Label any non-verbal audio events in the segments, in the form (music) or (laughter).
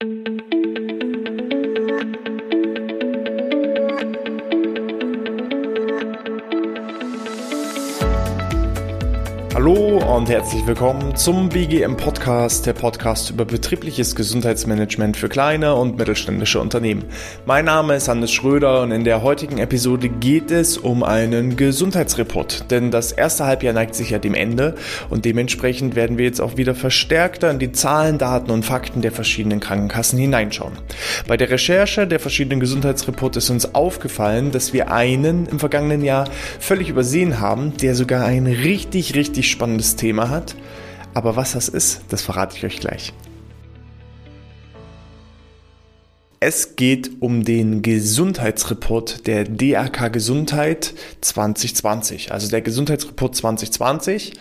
thank you und herzlich willkommen zum BGM Podcast, der Podcast über betriebliches Gesundheitsmanagement für kleine und mittelständische Unternehmen. Mein Name ist Hannes Schröder und in der heutigen Episode geht es um einen Gesundheitsreport, denn das erste Halbjahr neigt sich ja dem Ende und dementsprechend werden wir jetzt auch wieder verstärkter in die Zahlen, Daten und Fakten der verschiedenen Krankenkassen hineinschauen. Bei der Recherche der verschiedenen Gesundheitsreporte ist uns aufgefallen, dass wir einen im vergangenen Jahr völlig übersehen haben, der sogar ein richtig, richtig richtig spannendes Thema hat. Aber was das ist, das verrate ich euch gleich. Es geht um den Gesundheitsreport der DRK Gesundheit 2020. Also der Gesundheitsreport 2020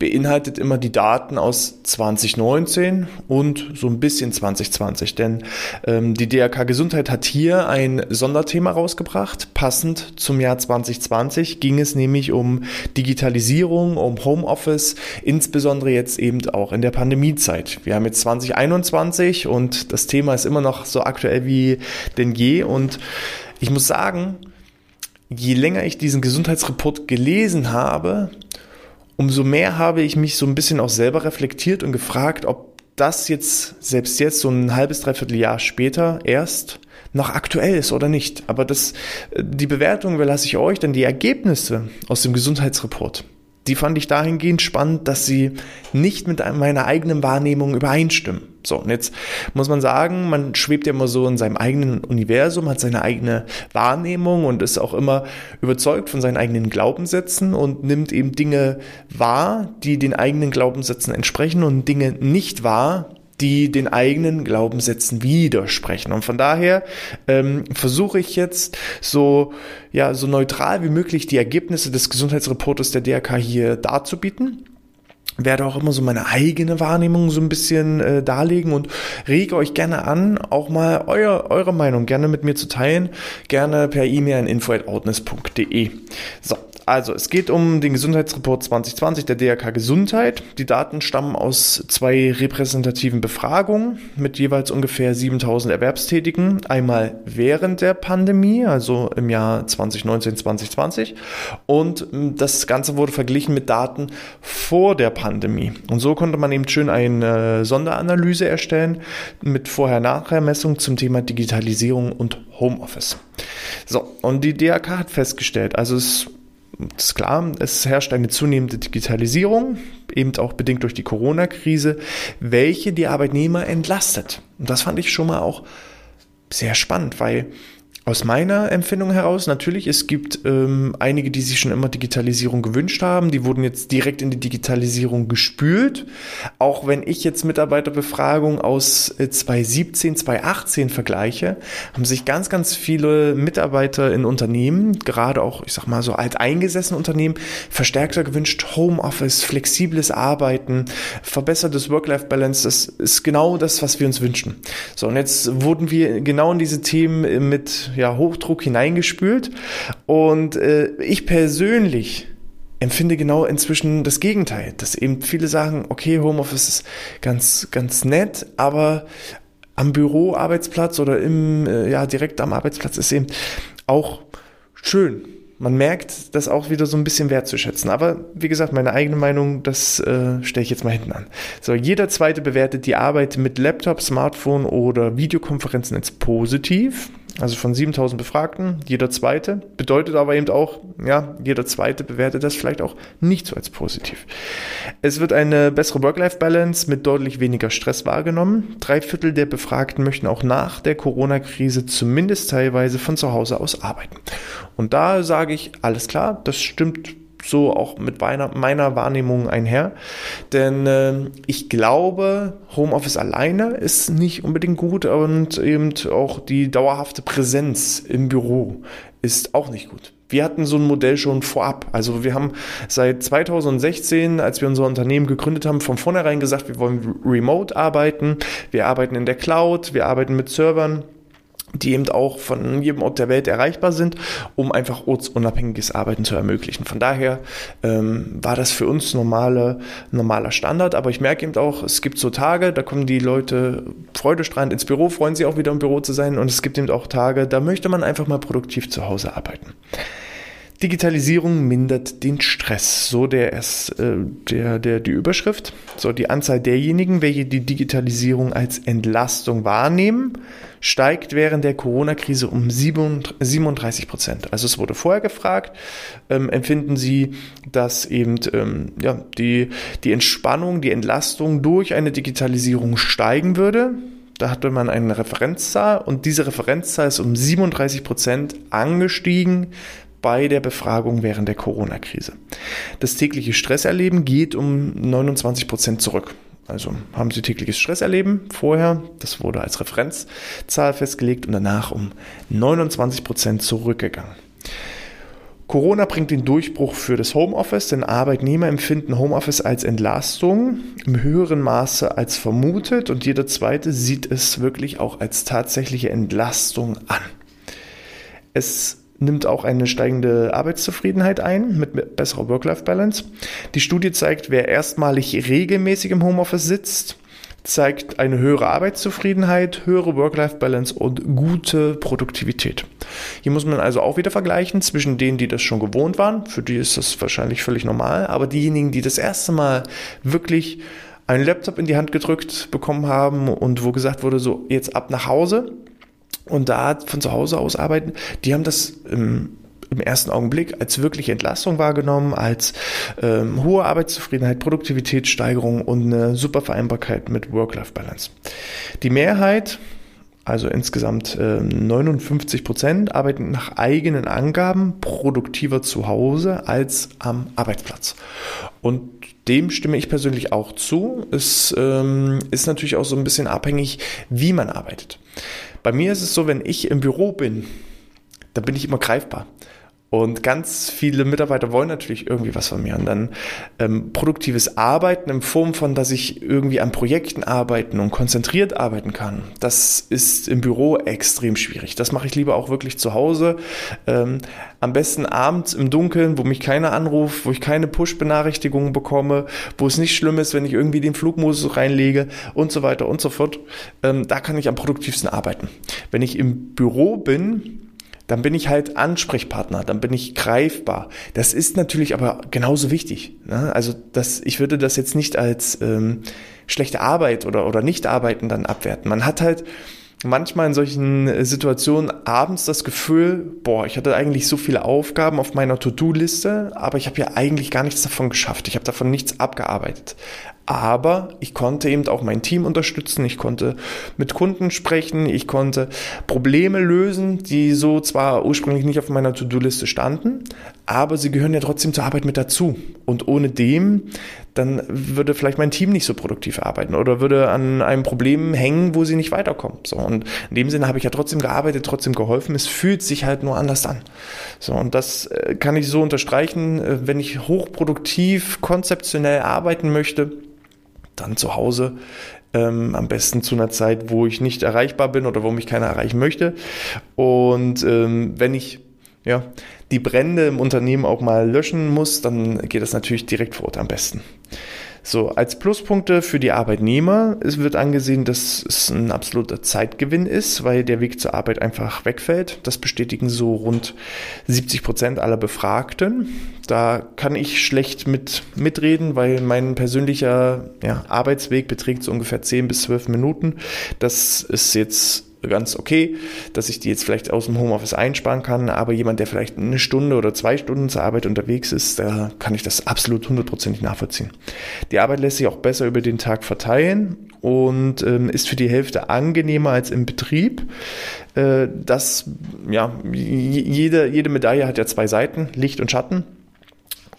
beinhaltet immer die Daten aus 2019 und so ein bisschen 2020. Denn ähm, die DRK Gesundheit hat hier ein Sonderthema rausgebracht. Passend zum Jahr 2020 ging es nämlich um Digitalisierung, um Homeoffice, insbesondere jetzt eben auch in der Pandemiezeit. Wir haben jetzt 2021 und das Thema ist immer noch so aktuell wie wie denn je. Und ich muss sagen, je länger ich diesen Gesundheitsreport gelesen habe, umso mehr habe ich mich so ein bisschen auch selber reflektiert und gefragt, ob das jetzt, selbst jetzt, so ein halbes, dreiviertel Jahr später erst noch aktuell ist oder nicht. Aber das, die Bewertung überlasse ich euch, denn die Ergebnisse aus dem Gesundheitsreport, die fand ich dahingehend spannend, dass sie nicht mit meiner eigenen Wahrnehmung übereinstimmen. So, und jetzt muss man sagen, man schwebt ja immer so in seinem eigenen Universum, hat seine eigene Wahrnehmung und ist auch immer überzeugt von seinen eigenen Glaubenssätzen und nimmt eben Dinge wahr, die den eigenen Glaubenssätzen entsprechen und Dinge nicht wahr, die den eigenen Glaubenssätzen widersprechen. Und von daher ähm, versuche ich jetzt so, ja, so neutral wie möglich die Ergebnisse des Gesundheitsreportes der DRK hier darzubieten werde auch immer so meine eigene Wahrnehmung so ein bisschen äh, darlegen und rege euch gerne an, auch mal euer, eure Meinung gerne mit mir zu teilen, gerne per E-Mail an info.outness.de. So, also, es geht um den Gesundheitsreport 2020 der DRK Gesundheit. Die Daten stammen aus zwei repräsentativen Befragungen mit jeweils ungefähr 7000 Erwerbstätigen. Einmal während der Pandemie, also im Jahr 2019, 2020. Und hm, das Ganze wurde verglichen mit Daten vor der Pandemie. Und so konnte man eben schön eine Sonderanalyse erstellen mit Vorher-Nachher-Messung zum Thema Digitalisierung und Homeoffice. So, und die DRK hat festgestellt, also es ist klar, es herrscht eine zunehmende Digitalisierung, eben auch bedingt durch die Corona-Krise, welche die Arbeitnehmer entlastet. Und das fand ich schon mal auch sehr spannend, weil aus meiner Empfindung heraus, natürlich, es gibt ähm, einige, die sich schon immer Digitalisierung gewünscht haben, die wurden jetzt direkt in die Digitalisierung gespült. Auch wenn ich jetzt Mitarbeiterbefragung aus 2017, äh, 2018 vergleiche, haben sich ganz, ganz viele Mitarbeiter in Unternehmen, gerade auch, ich sag mal so alteingesessene Unternehmen, verstärkter gewünscht, Homeoffice, flexibles Arbeiten, verbessertes Work-Life-Balance, das ist genau das, was wir uns wünschen. So, und jetzt wurden wir genau in diese Themen mit ja, Hochdruck hineingespült. Und äh, ich persönlich empfinde genau inzwischen das Gegenteil, dass eben viele sagen, okay, Homeoffice ist ganz, ganz nett, aber am Büroarbeitsplatz oder im, äh, ja, direkt am Arbeitsplatz ist eben auch schön man merkt das auch wieder so ein bisschen wertzuschätzen. Aber wie gesagt, meine eigene Meinung, das äh, stelle ich jetzt mal hinten an. So, jeder zweite bewertet die Arbeit mit Laptop, Smartphone oder Videokonferenzen als positiv. Also von 7000 Befragten, jeder zweite. Bedeutet aber eben auch, ja, jeder zweite bewertet das vielleicht auch nicht so als positiv. Es wird eine bessere Work-Life-Balance mit deutlich weniger Stress wahrgenommen. Drei Viertel der Befragten möchten auch nach der Corona-Krise zumindest teilweise von zu Hause aus arbeiten. Und da sage ich, alles klar, das stimmt so auch mit meiner, meiner Wahrnehmung einher. Denn äh, ich glaube, Homeoffice alleine ist nicht unbedingt gut und eben auch die dauerhafte Präsenz im Büro ist auch nicht gut. Wir hatten so ein Modell schon vorab. Also wir haben seit 2016, als wir unser Unternehmen gegründet haben, von vornherein gesagt, wir wollen remote arbeiten, wir arbeiten in der Cloud, wir arbeiten mit Servern die eben auch von jedem Ort der Welt erreichbar sind, um einfach ortsunabhängiges Arbeiten zu ermöglichen. Von daher ähm, war das für uns normale, normaler Standard, aber ich merke eben auch, es gibt so Tage, da kommen die Leute freudestrahlend ins Büro, freuen sich auch wieder im Büro zu sein und es gibt eben auch Tage, da möchte man einfach mal produktiv zu Hause arbeiten. Digitalisierung mindert den Stress. So der, äh, der, der, die Überschrift. So die Anzahl derjenigen, welche die Digitalisierung als Entlastung wahrnehmen, steigt während der Corona-Krise um 37 Prozent. Also es wurde vorher gefragt, ähm, empfinden Sie, dass eben ähm, ja, die, die Entspannung, die Entlastung durch eine Digitalisierung steigen würde? Da hatte man eine Referenzzahl und diese Referenzzahl ist um 37 Prozent angestiegen bei der Befragung während der Corona-Krise. Das tägliche Stresserleben geht um 29 Prozent zurück. Also haben Sie tägliches Stresserleben vorher, das wurde als Referenzzahl festgelegt und danach um 29 Prozent zurückgegangen. Corona bringt den Durchbruch für das Homeoffice, denn Arbeitnehmer empfinden Homeoffice als Entlastung im höheren Maße als vermutet und jeder zweite sieht es wirklich auch als tatsächliche Entlastung an. Es nimmt auch eine steigende Arbeitszufriedenheit ein mit besserer Work-Life-Balance. Die Studie zeigt, wer erstmalig regelmäßig im Homeoffice sitzt, zeigt eine höhere Arbeitszufriedenheit, höhere Work-Life-Balance und gute Produktivität. Hier muss man also auch wieder vergleichen zwischen denen, die das schon gewohnt waren, für die ist das wahrscheinlich völlig normal, aber diejenigen, die das erste Mal wirklich einen Laptop in die Hand gedrückt bekommen haben und wo gesagt wurde, so jetzt ab nach Hause, und da von zu Hause aus arbeiten, die haben das im, im ersten Augenblick als wirkliche Entlastung wahrgenommen, als ähm, hohe Arbeitszufriedenheit, Produktivitätssteigerung und eine super Vereinbarkeit mit Work-Life-Balance. Die Mehrheit, also insgesamt äh, 59 Prozent, arbeiten nach eigenen Angaben produktiver zu Hause als am Arbeitsplatz. Und dem stimme ich persönlich auch zu. Es ähm, ist natürlich auch so ein bisschen abhängig, wie man arbeitet. Bei mir ist es so, wenn ich im Büro bin, dann bin ich immer greifbar. Und ganz viele Mitarbeiter wollen natürlich irgendwie was von mir. Und dann ähm, produktives Arbeiten in Form von, dass ich irgendwie an Projekten arbeiten und konzentriert arbeiten kann, das ist im Büro extrem schwierig. Das mache ich lieber auch wirklich zu Hause. Ähm, am besten abends im Dunkeln, wo mich keiner anruft, wo ich keine Push-Benachrichtigungen bekomme, wo es nicht schlimm ist, wenn ich irgendwie den Flugmodus reinlege und so weiter und so fort. Ähm, da kann ich am produktivsten arbeiten. Wenn ich im Büro bin, dann bin ich halt Ansprechpartner, dann bin ich greifbar. Das ist natürlich aber genauso wichtig. Ne? Also das, ich würde das jetzt nicht als ähm, schlechte Arbeit oder, oder Nicht-Arbeiten dann abwerten. Man hat halt manchmal in solchen äh, Situationen abends das Gefühl, boah, ich hatte eigentlich so viele Aufgaben auf meiner To-Do-Liste, aber ich habe ja eigentlich gar nichts davon geschafft. Ich habe davon nichts abgearbeitet. Aber ich konnte eben auch mein Team unterstützen, ich konnte mit Kunden sprechen, ich konnte Probleme lösen, die so zwar ursprünglich nicht auf meiner To-Do-Liste standen, aber sie gehören ja trotzdem zur Arbeit mit dazu. Und ohne dem, dann würde vielleicht mein Team nicht so produktiv arbeiten oder würde an einem Problem hängen, wo sie nicht weiterkommen. So, und in dem Sinne habe ich ja trotzdem gearbeitet, trotzdem geholfen. Es fühlt sich halt nur anders an. So, und das äh, kann ich so unterstreichen, äh, wenn ich hochproduktiv, konzeptionell arbeiten möchte, dann zu Hause. Ähm, am besten zu einer Zeit, wo ich nicht erreichbar bin oder wo mich keiner erreichen möchte. Und ähm, wenn ich ja, die Brände im Unternehmen auch mal löschen muss, dann geht das natürlich direkt vor Ort am besten. So, als Pluspunkte für die Arbeitnehmer es wird angesehen, dass es ein absoluter Zeitgewinn ist, weil der Weg zur Arbeit einfach wegfällt. Das bestätigen so rund 70 Prozent aller Befragten. Da kann ich schlecht mit mitreden, weil mein persönlicher ja, Arbeitsweg beträgt so ungefähr 10 bis 12 Minuten. Das ist jetzt ganz okay, dass ich die jetzt vielleicht aus dem Homeoffice einsparen kann, aber jemand, der vielleicht eine Stunde oder zwei Stunden zur Arbeit unterwegs ist, da kann ich das absolut hundertprozentig nachvollziehen. Die Arbeit lässt sich auch besser über den Tag verteilen und ähm, ist für die Hälfte angenehmer als im Betrieb. Äh, das, ja, jede, jede Medaille hat ja zwei Seiten, Licht und Schatten.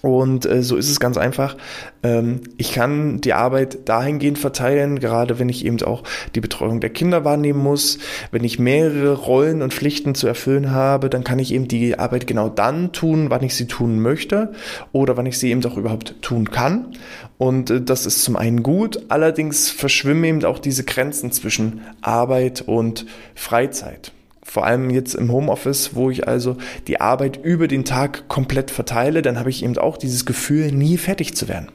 Und äh, so ist es ganz einfach. Ähm, ich kann die Arbeit dahingehend verteilen, gerade wenn ich eben auch die Betreuung der Kinder wahrnehmen muss. Wenn ich mehrere Rollen und Pflichten zu erfüllen habe, dann kann ich eben die Arbeit genau dann tun, wann ich sie tun möchte oder wann ich sie eben auch überhaupt tun kann. Und äh, das ist zum einen gut, allerdings verschwimmen eben auch diese Grenzen zwischen Arbeit und Freizeit. Vor allem jetzt im Homeoffice, wo ich also die Arbeit über den Tag komplett verteile, dann habe ich eben auch dieses Gefühl, nie fertig zu werden.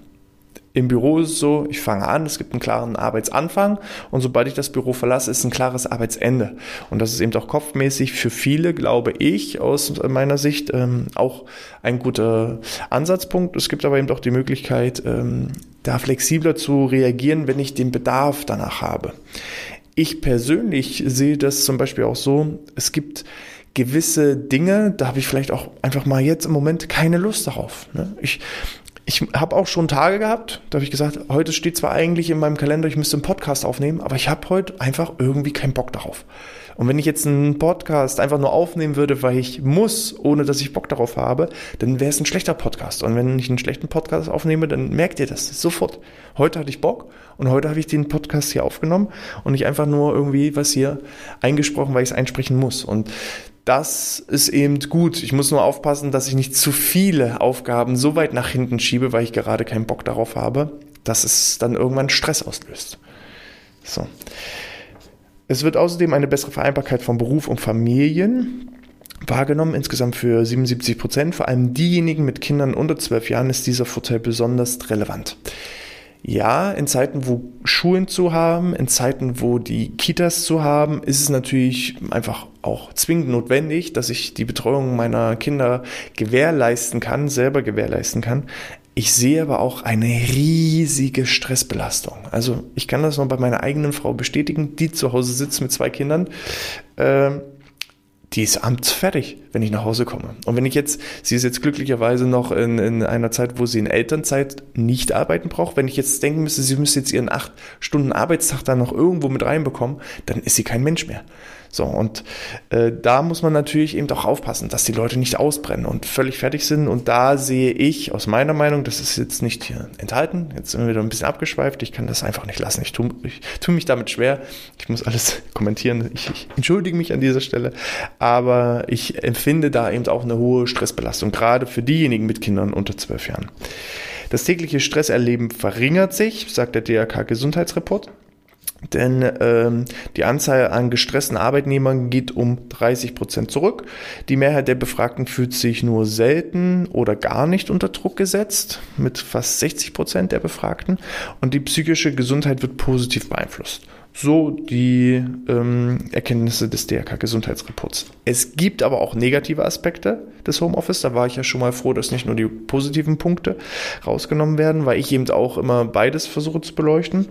Im Büro ist es so, ich fange an, es gibt einen klaren Arbeitsanfang und sobald ich das Büro verlasse, ist ein klares Arbeitsende. Und das ist eben auch kopfmäßig für viele, glaube ich, aus meiner Sicht ähm, auch ein guter Ansatzpunkt. Es gibt aber eben auch die Möglichkeit, ähm, da flexibler zu reagieren, wenn ich den Bedarf danach habe. Ich persönlich sehe das zum Beispiel auch so, es gibt gewisse Dinge, da habe ich vielleicht auch einfach mal jetzt im Moment keine Lust darauf. Ne? Ich, ich habe auch schon Tage gehabt, da habe ich gesagt, heute steht zwar eigentlich in meinem Kalender, ich müsste einen Podcast aufnehmen, aber ich habe heute einfach irgendwie keinen Bock darauf. Und wenn ich jetzt einen Podcast einfach nur aufnehmen würde, weil ich muss, ohne dass ich Bock darauf habe, dann wäre es ein schlechter Podcast. Und wenn ich einen schlechten Podcast aufnehme, dann merkt ihr das sofort. Heute hatte ich Bock und heute habe ich den Podcast hier aufgenommen und nicht einfach nur irgendwie was hier eingesprochen, weil ich es einsprechen muss. Und das ist eben gut. Ich muss nur aufpassen, dass ich nicht zu viele Aufgaben so weit nach hinten schiebe, weil ich gerade keinen Bock darauf habe, dass es dann irgendwann Stress auslöst. So. Es wird außerdem eine bessere Vereinbarkeit von Beruf und Familien wahrgenommen, insgesamt für 77 Prozent. Vor allem diejenigen mit Kindern unter 12 Jahren ist dieser Vorteil besonders relevant. Ja, in Zeiten, wo Schulen zu haben, in Zeiten, wo die Kitas zu haben, ist es natürlich einfach auch zwingend notwendig, dass ich die Betreuung meiner Kinder gewährleisten kann, selber gewährleisten kann. Ich sehe aber auch eine riesige Stressbelastung. Also ich kann das noch bei meiner eigenen Frau bestätigen, die zu Hause sitzt mit zwei Kindern. Äh, die ist abends fertig, wenn ich nach Hause komme. Und wenn ich jetzt, sie ist jetzt glücklicherweise noch in, in einer Zeit, wo sie in Elternzeit nicht arbeiten braucht. Wenn ich jetzt denken müsste, sie müsste jetzt ihren acht Stunden Arbeitstag da noch irgendwo mit reinbekommen, dann ist sie kein Mensch mehr. So, und äh, da muss man natürlich eben auch aufpassen, dass die Leute nicht ausbrennen und völlig fertig sind. Und da sehe ich aus meiner Meinung, das ist jetzt nicht hier enthalten, jetzt sind wir wieder ein bisschen abgeschweift, ich kann das einfach nicht lassen. Ich tue tu mich damit schwer. Ich muss alles (laughs) kommentieren. Ich, ich entschuldige mich an dieser Stelle. Aber ich empfinde da eben auch eine hohe Stressbelastung, gerade für diejenigen mit Kindern unter zwölf Jahren. Das tägliche Stresserleben verringert sich, sagt der DRK Gesundheitsreport. Denn ähm, die Anzahl an gestressten Arbeitnehmern geht um 30 Prozent zurück. Die Mehrheit der Befragten fühlt sich nur selten oder gar nicht unter Druck gesetzt, mit fast 60 Prozent der Befragten. Und die psychische Gesundheit wird positiv beeinflusst. So die ähm, Erkenntnisse des DRK-Gesundheitsreports. Es gibt aber auch negative Aspekte des Homeoffice. Da war ich ja schon mal froh, dass nicht nur die positiven Punkte rausgenommen werden, weil ich eben auch immer beides versuche zu beleuchten.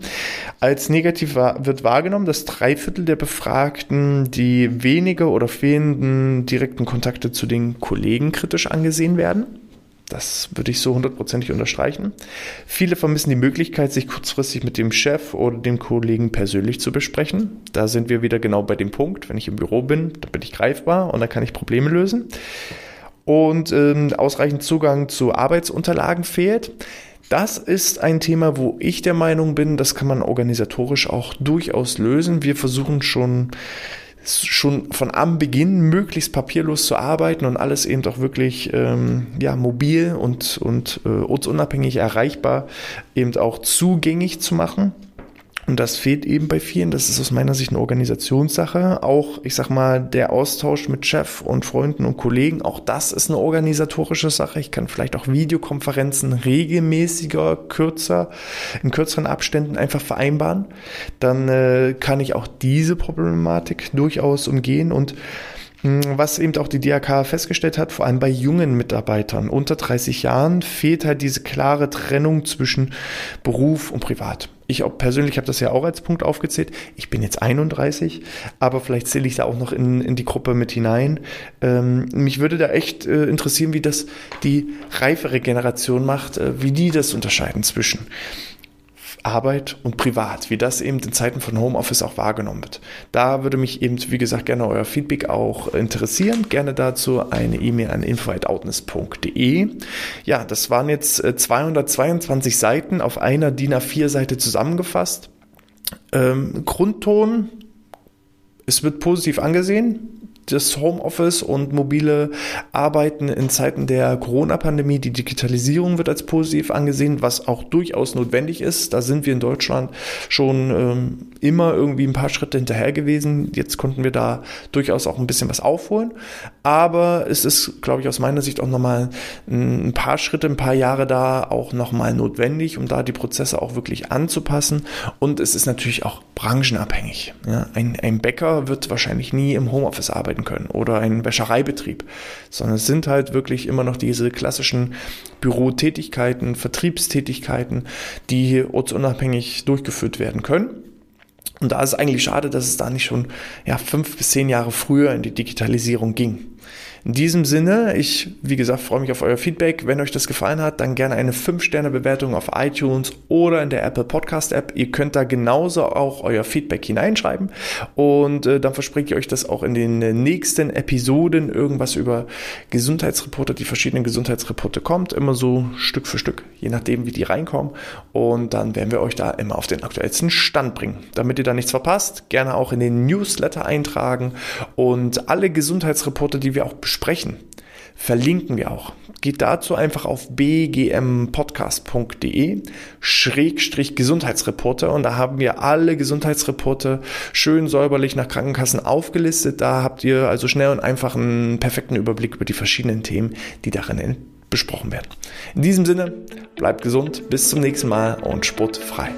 Als negativ wird wahrgenommen, dass drei Viertel der Befragten die wenige oder fehlenden direkten Kontakte zu den Kollegen kritisch angesehen werden. Das würde ich so hundertprozentig unterstreichen. Viele vermissen die Möglichkeit, sich kurzfristig mit dem Chef oder dem Kollegen persönlich zu besprechen. Da sind wir wieder genau bei dem Punkt. Wenn ich im Büro bin, dann bin ich greifbar und dann kann ich Probleme lösen. Und ähm, ausreichend Zugang zu Arbeitsunterlagen fehlt. Das ist ein Thema, wo ich der Meinung bin, das kann man organisatorisch auch durchaus lösen. Wir versuchen schon schon von am Beginn möglichst papierlos zu arbeiten und alles eben auch wirklich ähm, ja, mobil und, und äh, ortsunabhängig erreichbar eben auch zugänglich zu machen. Und das fehlt eben bei vielen. Das ist aus meiner Sicht eine Organisationssache. Auch, ich sag mal, der Austausch mit Chef und Freunden und Kollegen, auch das ist eine organisatorische Sache. Ich kann vielleicht auch Videokonferenzen regelmäßiger, kürzer, in kürzeren Abständen einfach vereinbaren. Dann äh, kann ich auch diese Problematik durchaus umgehen und hm, was eben auch die DRK festgestellt hat, vor allem bei jungen Mitarbeitern unter 30 Jahren fehlt halt diese klare Trennung zwischen Beruf und Privat. Ich auch persönlich habe das ja auch als Punkt aufgezählt. Ich bin jetzt 31, aber vielleicht zähle ich da auch noch in, in die Gruppe mit hinein. Ähm, mich würde da echt äh, interessieren, wie das die reifere Generation macht, äh, wie die das unterscheiden zwischen Arbeit und Privat, wie das eben in Zeiten von Homeoffice auch wahrgenommen wird. Da würde mich eben, wie gesagt, gerne euer Feedback auch interessieren. Gerne dazu eine E-Mail an info.outness.de. Ja, das waren jetzt 222 äh, Seiten auf einer DIN A4-Seite zusammengefasst. Ähm, Grundton, es wird positiv angesehen das Homeoffice und mobile Arbeiten in Zeiten der Corona-Pandemie. Die Digitalisierung wird als positiv angesehen, was auch durchaus notwendig ist. Da sind wir in Deutschland schon ähm, immer irgendwie ein paar Schritte hinterher gewesen. Jetzt konnten wir da durchaus auch ein bisschen was aufholen. Aber es ist, glaube ich, aus meiner Sicht auch nochmal ein paar Schritte, ein paar Jahre da auch nochmal notwendig, um da die Prozesse auch wirklich anzupassen. Und es ist natürlich auch branchenabhängig. Ja, ein, ein Bäcker wird wahrscheinlich nie im Homeoffice arbeiten können oder ein Wäschereibetrieb, sondern es sind halt wirklich immer noch diese klassischen Bürotätigkeiten, Vertriebstätigkeiten, die ortsunabhängig durchgeführt werden können. Und da ist es eigentlich schade, dass es da nicht schon ja, fünf bis zehn Jahre früher in die Digitalisierung ging. In diesem Sinne, ich, wie gesagt, freue mich auf euer Feedback. Wenn euch das gefallen hat, dann gerne eine 5-Sterne-Bewertung auf iTunes oder in der Apple Podcast App. Ihr könnt da genauso auch euer Feedback hineinschreiben und äh, dann verspreche ich euch, dass auch in den nächsten Episoden irgendwas über Gesundheitsreporte, die verschiedenen Gesundheitsreporte kommt, immer so Stück für Stück, je nachdem, wie die reinkommen. Und dann werden wir euch da immer auf den aktuellsten Stand bringen. Damit ihr da nichts verpasst, gerne auch in den Newsletter eintragen und alle Gesundheitsreporte, die wir auch besprechen, verlinken wir auch. Geht dazu einfach auf bgmpodcast.de Schrägstrich Gesundheitsreporte und da haben wir alle Gesundheitsreporte schön säuberlich nach Krankenkassen aufgelistet. Da habt ihr also schnell und einfach einen perfekten Überblick über die verschiedenen Themen, die darin besprochen werden. In diesem Sinne, bleibt gesund, bis zum nächsten Mal und sportfrei.